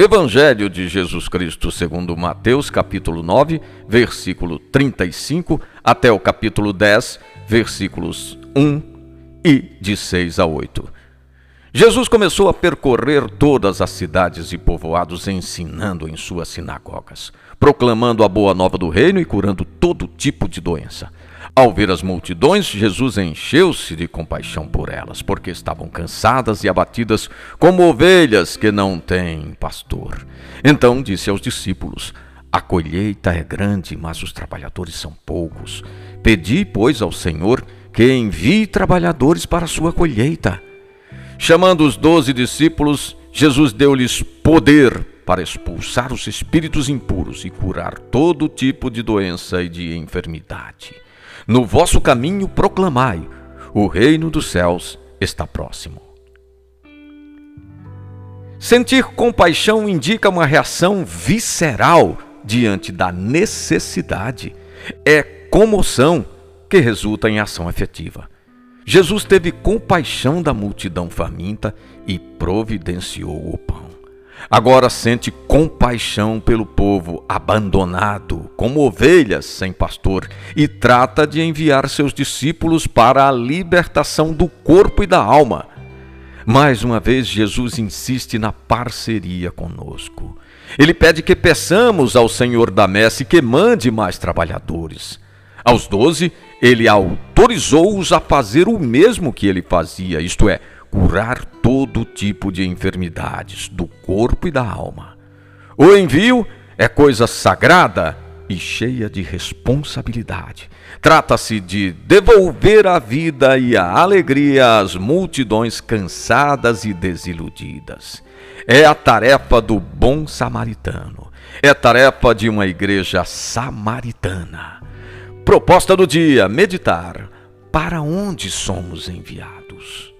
Evangelho de Jesus Cristo, segundo Mateus, capítulo 9, versículo 35, até o capítulo 10, versículos 1 e de 6 a 8. Jesus começou a percorrer todas as cidades e povoados, ensinando em suas sinagogas, proclamando a boa nova do reino e curando todo tipo de doença. Ao ver as multidões, Jesus encheu-se de compaixão por elas, porque estavam cansadas e abatidas como ovelhas que não têm pastor. Então disse aos discípulos: A colheita é grande, mas os trabalhadores são poucos. Pedi, pois, ao Senhor que envie trabalhadores para a sua colheita. Chamando os doze discípulos, Jesus deu-lhes poder para expulsar os espíritos impuros e curar todo tipo de doença e de enfermidade. No vosso caminho proclamai: o reino dos céus está próximo. Sentir compaixão indica uma reação visceral diante da necessidade. É comoção que resulta em ação efetiva. Jesus teve compaixão da multidão faminta e providenciou o pão. Agora sente compaixão pelo povo abandonado, como ovelhas sem pastor, e trata de enviar seus discípulos para a libertação do corpo e da alma. Mais uma vez, Jesus insiste na parceria conosco. Ele pede que peçamos ao Senhor da messe que mande mais trabalhadores. Aos doze, ele autorizou-os a fazer o mesmo que ele fazia, isto é, curar todo tipo de enfermidades do corpo e da alma. O envio é coisa sagrada e cheia de responsabilidade. Trata-se de devolver a vida e a alegria às multidões cansadas e desiludidas. É a tarefa do bom samaritano. É tarefa de uma igreja samaritana. Proposta do dia: meditar. Para onde somos enviados?